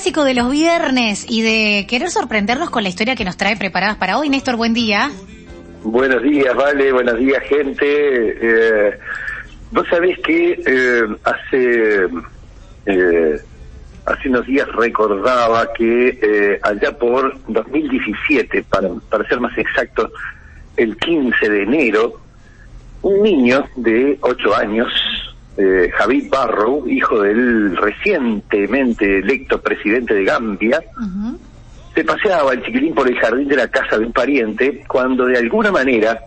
clásico de los viernes y de querer sorprendernos con la historia que nos trae preparadas para hoy. Néstor, buen día. Buenos días, Vale, buenos días, gente. Eh, Vos sabés que eh, hace, eh, hace unos días recordaba que eh, allá por 2017, para, para ser más exacto, el 15 de enero, un niño de 8 años, eh, Javid Barrow, hijo del recientemente electo presidente de Gambia, se paseaba el chiquilín por el jardín de la casa de un pariente cuando de alguna manera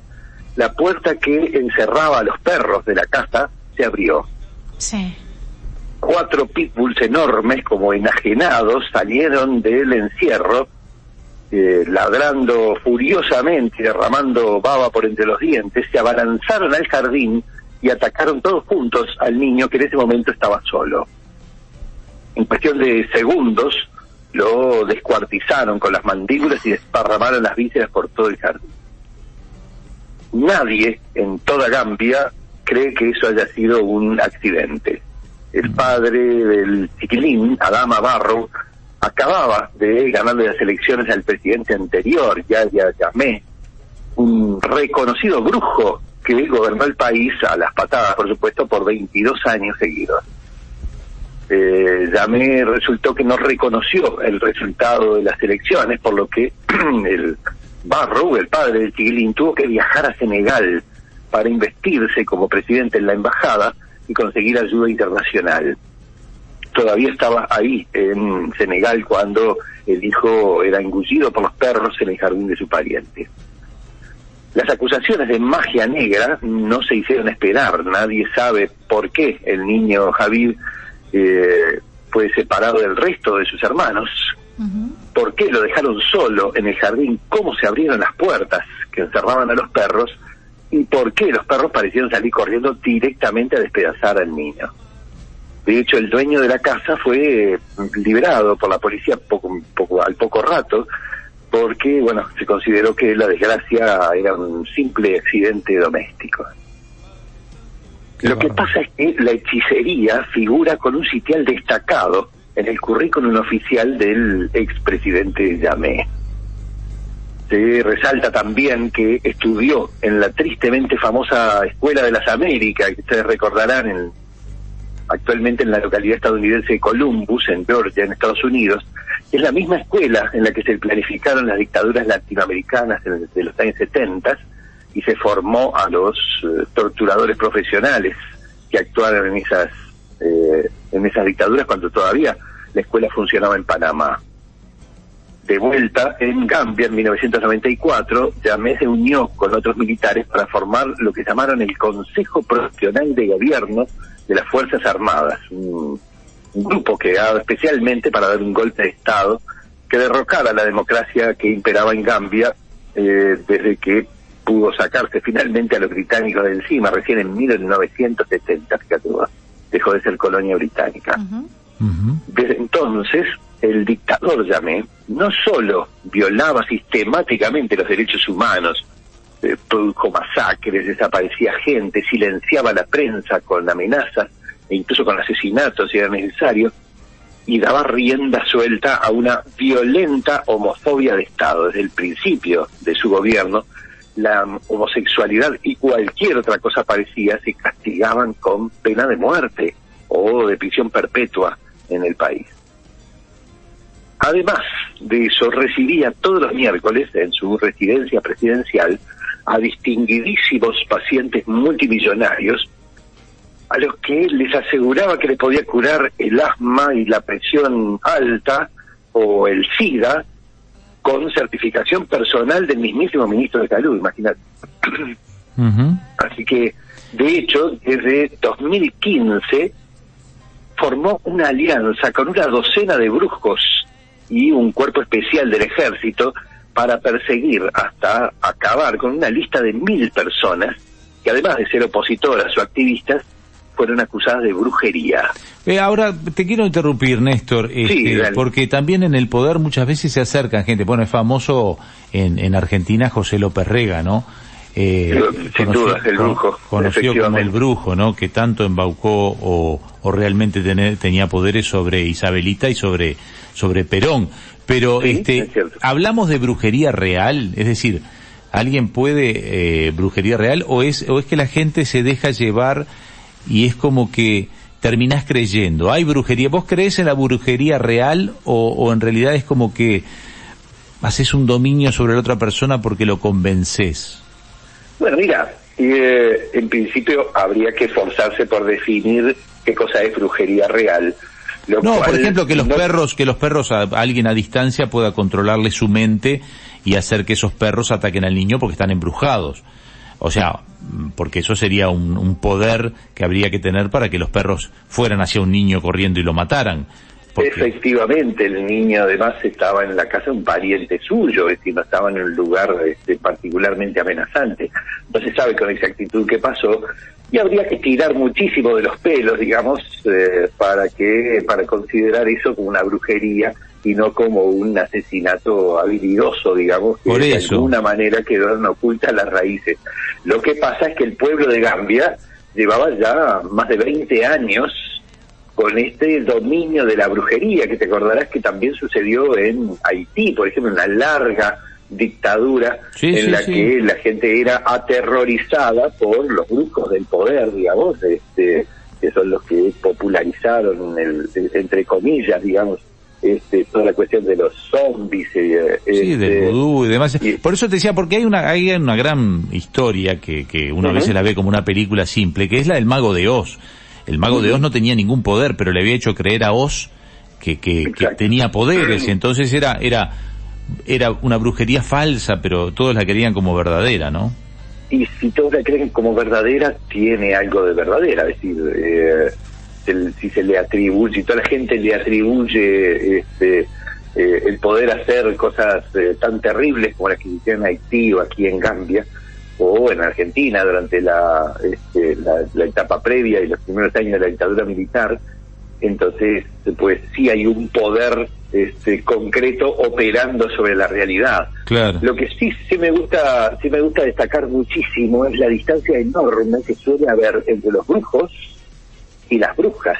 la puerta que encerraba a los perros de la casa se abrió. Sí. Cuatro pitbulls enormes, como enajenados, salieron del encierro, eh, ladrando furiosamente derramando baba por entre los dientes, se abalanzaron al jardín y atacaron todos juntos al niño que en ese momento estaba solo. En cuestión de segundos, lo descuartizaron con las mandíbulas y desparramaron las vísceras por todo el jardín. Nadie en toda Gambia cree que eso haya sido un accidente. El padre del chiquilín, Adama Barrow, acababa de ganarle las elecciones al presidente anterior, Yahya Jammeh, un reconocido brujo que gobernó el país a las patadas, por supuesto, por 22 años seguidos. Eh, Jammeh resultó que no reconoció el resultado de las elecciones, por lo que el Barrow, el padre del Chiquilín, tuvo que viajar a Senegal para investirse como presidente en la embajada y conseguir ayuda internacional. Todavía estaba ahí en Senegal cuando el hijo era engullido por los perros en el jardín de su pariente. Las acusaciones de magia negra no se hicieron esperar. Nadie sabe por qué el niño Javid eh, fue separado del resto de sus hermanos. ¿Por qué lo dejaron solo en el jardín? ¿Cómo se abrieron las puertas que encerraban a los perros? ¿Y por qué los perros parecieron salir corriendo directamente a despedazar al niño? De hecho, el dueño de la casa fue liberado por la policía poco, poco, al poco rato, porque, bueno, se consideró que la desgracia era un simple accidente doméstico. Lo que pasa es que la hechicería figura con un sitial destacado en el currículum oficial del expresidente Yamé. Se resalta también que estudió en la tristemente famosa Escuela de las Américas, que ustedes recordarán, en, actualmente en la localidad estadounidense de Columbus, en Georgia, en Estados Unidos. Es la misma escuela en la que se planificaron las dictaduras latinoamericanas de los años 70 y se formó a los eh, torturadores profesionales que actuaron en esas eh, en esas dictaduras cuando todavía la escuela funcionaba en Panamá. De vuelta en Gambia en 1994, Yamé se unió con otros militares para formar lo que llamaron el Consejo Profesional de Gobierno de las Fuerzas Armadas, un, un grupo creado especialmente para dar un golpe de Estado que derrocara la democracia que imperaba en Gambia eh, desde que pudo sacarse finalmente a los británicos de encima, recién en 1970, fíjate vos, dejó de ser colonia británica. Desde entonces, el dictador Yamé no solo violaba sistemáticamente los derechos humanos, eh, produjo masacres, desaparecía gente, silenciaba la prensa con amenazas e incluso con asesinatos si era necesario, y daba rienda suelta a una violenta homofobia de Estado. Desde el principio de su gobierno, la homosexualidad y cualquier otra cosa parecida se castigaban con pena de muerte o de prisión perpetua en el país. Además de eso, recibía todos los miércoles en su residencia presidencial a distinguidísimos pacientes multimillonarios a los que les aseguraba que les podía curar el asma y la presión alta o el SIDA con certificación personal del mismísimo ministro de Salud, imagínate. Así que, de hecho, desde 2015 formó una alianza con una docena de brujos y un cuerpo especial del ejército para perseguir hasta acabar con una lista de mil personas que además de ser opositoras o activistas, fueron acusadas de brujería. Eh, ahora te quiero interrumpir, Néstor, este, porque también en el poder muchas veces se acercan gente. Bueno, es famoso en, en Argentina José López Rega, ¿no? Eh, Sin conocido, duda, el brujo. Conocido como el brujo, ¿no? Que tanto embaucó o, o realmente tener, tenía poderes sobre Isabelita y sobre sobre Perón. Pero este, hablamos de brujería real, es decir, ¿alguien puede eh, brujería real o es, o es que la gente se deja llevar y es como que terminás creyendo? ¿Hay brujería? ¿Vos crees en la brujería real o, o en realidad es como que haces un dominio sobre la otra persona porque lo convences? Bueno, mira, eh, en principio habría que esforzarse por definir qué cosa es brujería real. No, por ejemplo, que los perros, que los perros a, alguien a distancia pueda controlarle su mente y hacer que esos perros ataquen al niño porque están embrujados. O sea, porque eso sería un, un, poder que habría que tener para que los perros fueran hacia un niño corriendo y lo mataran. Efectivamente, el niño además estaba en la casa de un pariente suyo, es decir, no estaba en un lugar este, particularmente amenazante. No se sabe con exactitud qué pasó y habría que tirar muchísimo de los pelos, digamos, eh, para que para considerar eso como una brujería y no como un asesinato habilidoso, digamos, que de alguna manera quedaron ocultas las raíces. Lo que pasa es que el pueblo de Gambia llevaba ya más de 20 años con este dominio de la brujería, que te acordarás que también sucedió en Haití, por ejemplo, una larga dictadura en la que la gente era aterrorizada por los brujos del poder, digamos, este, que son los que popularizaron, el, entre comillas, digamos, este, toda la cuestión de los zombies. Eh, sí, del este, vudú y demás. Por eso te decía, porque hay una, hay una gran historia que, que uno a veces la ve como una película simple, que es la del mago de Oz. El mago de Oz no tenía ningún poder, pero le había hecho creer a Oz que, que, tenía poderes, y entonces era, era, era una brujería falsa, pero todos la querían como verdadera, ¿no? Y si todos la creen como verdadera, tiene algo de verdadera, es decir, eh, si se le atribuye, si toda la gente le atribuye este, eh, el poder hacer cosas eh, tan terribles como las que hicieron en Haití o aquí en Gambia, o en Argentina durante este, la, la, etapa previa y los primeros años de la dictadura militar, entonces pues sí hay un poder este, concreto operando sobre la realidad. Claro. Lo que sí, sí me gusta, sí me gusta destacar muchísimo es la distancia enorme que suele haber entre los brujos y las brujas.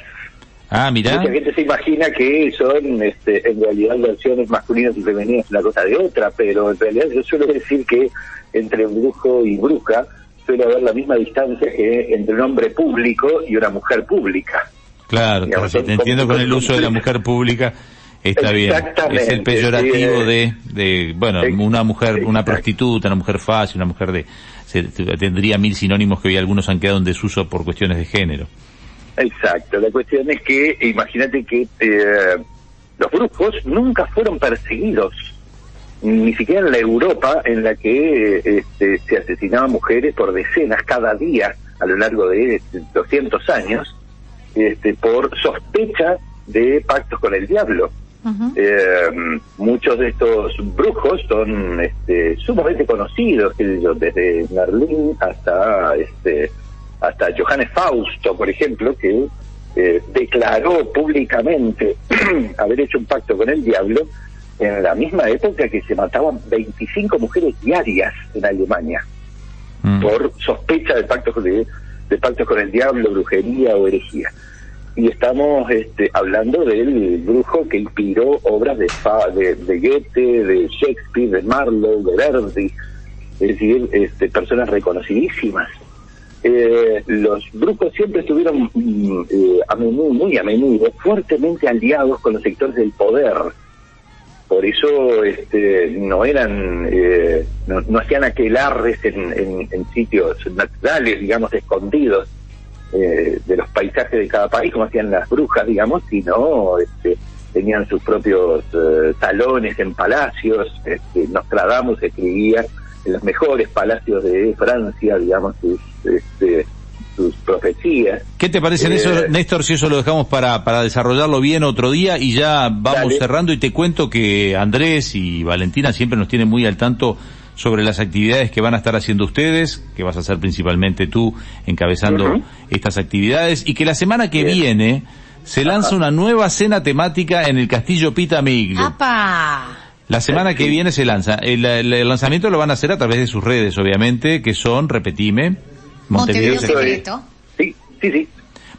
Ah, mira. Mucha gente se imagina que son este, en realidad versiones masculinas y femeninas una cosa de otra, pero en realidad yo suelo decir que entre brujo y bruja suele haber la misma distancia que entre un hombre público y una mujer pública. Claro, si te entiendo con el uso de la mujer pública, está bien. Es el peyorativo de, de, bueno, una mujer, una prostituta, una mujer fácil, una mujer de, tendría mil sinónimos que hoy algunos han quedado en desuso por cuestiones de género. Exacto, la cuestión es que, imagínate que eh, los brujos nunca fueron perseguidos, ni siquiera en la Europa en la que este, se asesinaban mujeres por decenas cada día a lo largo de 200 años, este, por sospecha de pactos con el diablo. Eh, muchos de estos brujos son este, sumamente conocidos, desde Merlín hasta este, hasta Johannes Fausto, por ejemplo, que eh, declaró públicamente haber hecho un pacto con el diablo en la misma época que se mataban 25 mujeres diarias en Alemania mm. por sospecha de pactos de, de pactos con el diablo, brujería o herejía. Y estamos este, hablando del brujo que inspiró obras de, de, de Goethe, de Shakespeare, de Marlowe, de Verdi, es decir, este, personas reconocidísimas eh, los brujos siempre estuvieron mm, eh, a menudo, muy a menudo fuertemente aliados con los sectores del poder. Por eso este, no eran, eh, no, hacían aquelarres en, en, sitios naturales, digamos, escondidos eh, de los paisajes de cada país, como hacían las brujas, digamos, sino este, tenían sus propios salones en palacios. Este, Nostradamus escribía en los mejores palacios de Francia, digamos, sus, este, profecías. ¿Qué te parece en eso, eh, Néstor, si eso lo dejamos para, para desarrollarlo bien otro día y ya vamos cerrando y te cuento que Andrés y Valentina siempre nos tienen muy al tanto sobre las actividades que van a estar haciendo ustedes, que vas a hacer principalmente tú encabezando estas actividades, y que la semana que viene se lanza una nueva cena temática en el Castillo Pita Miglo. La semana que viene se lanza. El, lanzamiento lo van a hacer a través de sus redes, obviamente, que son, repetime, Montevideo, Secreto. Sí, sí,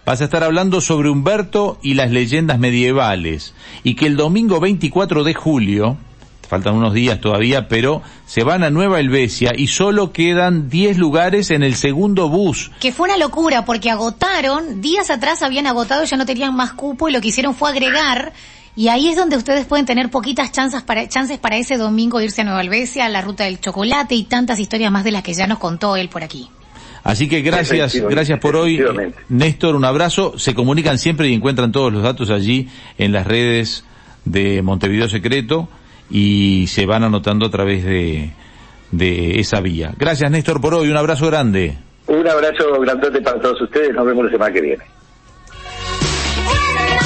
vas a estar hablando sobre Humberto y las leyendas medievales. Y que el domingo 24 de julio, faltan unos días todavía, pero se van a Nueva Helvecia y solo quedan 10 lugares en el segundo bus. Que fue una locura porque agotaron, días atrás habían agotado, ya no tenían más cupo y lo que hicieron fue agregar y ahí es donde ustedes pueden tener poquitas chances para, chances para ese domingo irse a Nueva Helvecia, a la ruta del chocolate y tantas historias más de las que ya nos contó él por aquí. Así que gracias, gracias por hoy. Néstor, un abrazo. Se comunican siempre y encuentran todos los datos allí en las redes de Montevideo Secreto y se van anotando a través de, de esa vía. Gracias Néstor por hoy, un abrazo grande. Un abrazo grandote para todos ustedes, nos vemos la semana que viene.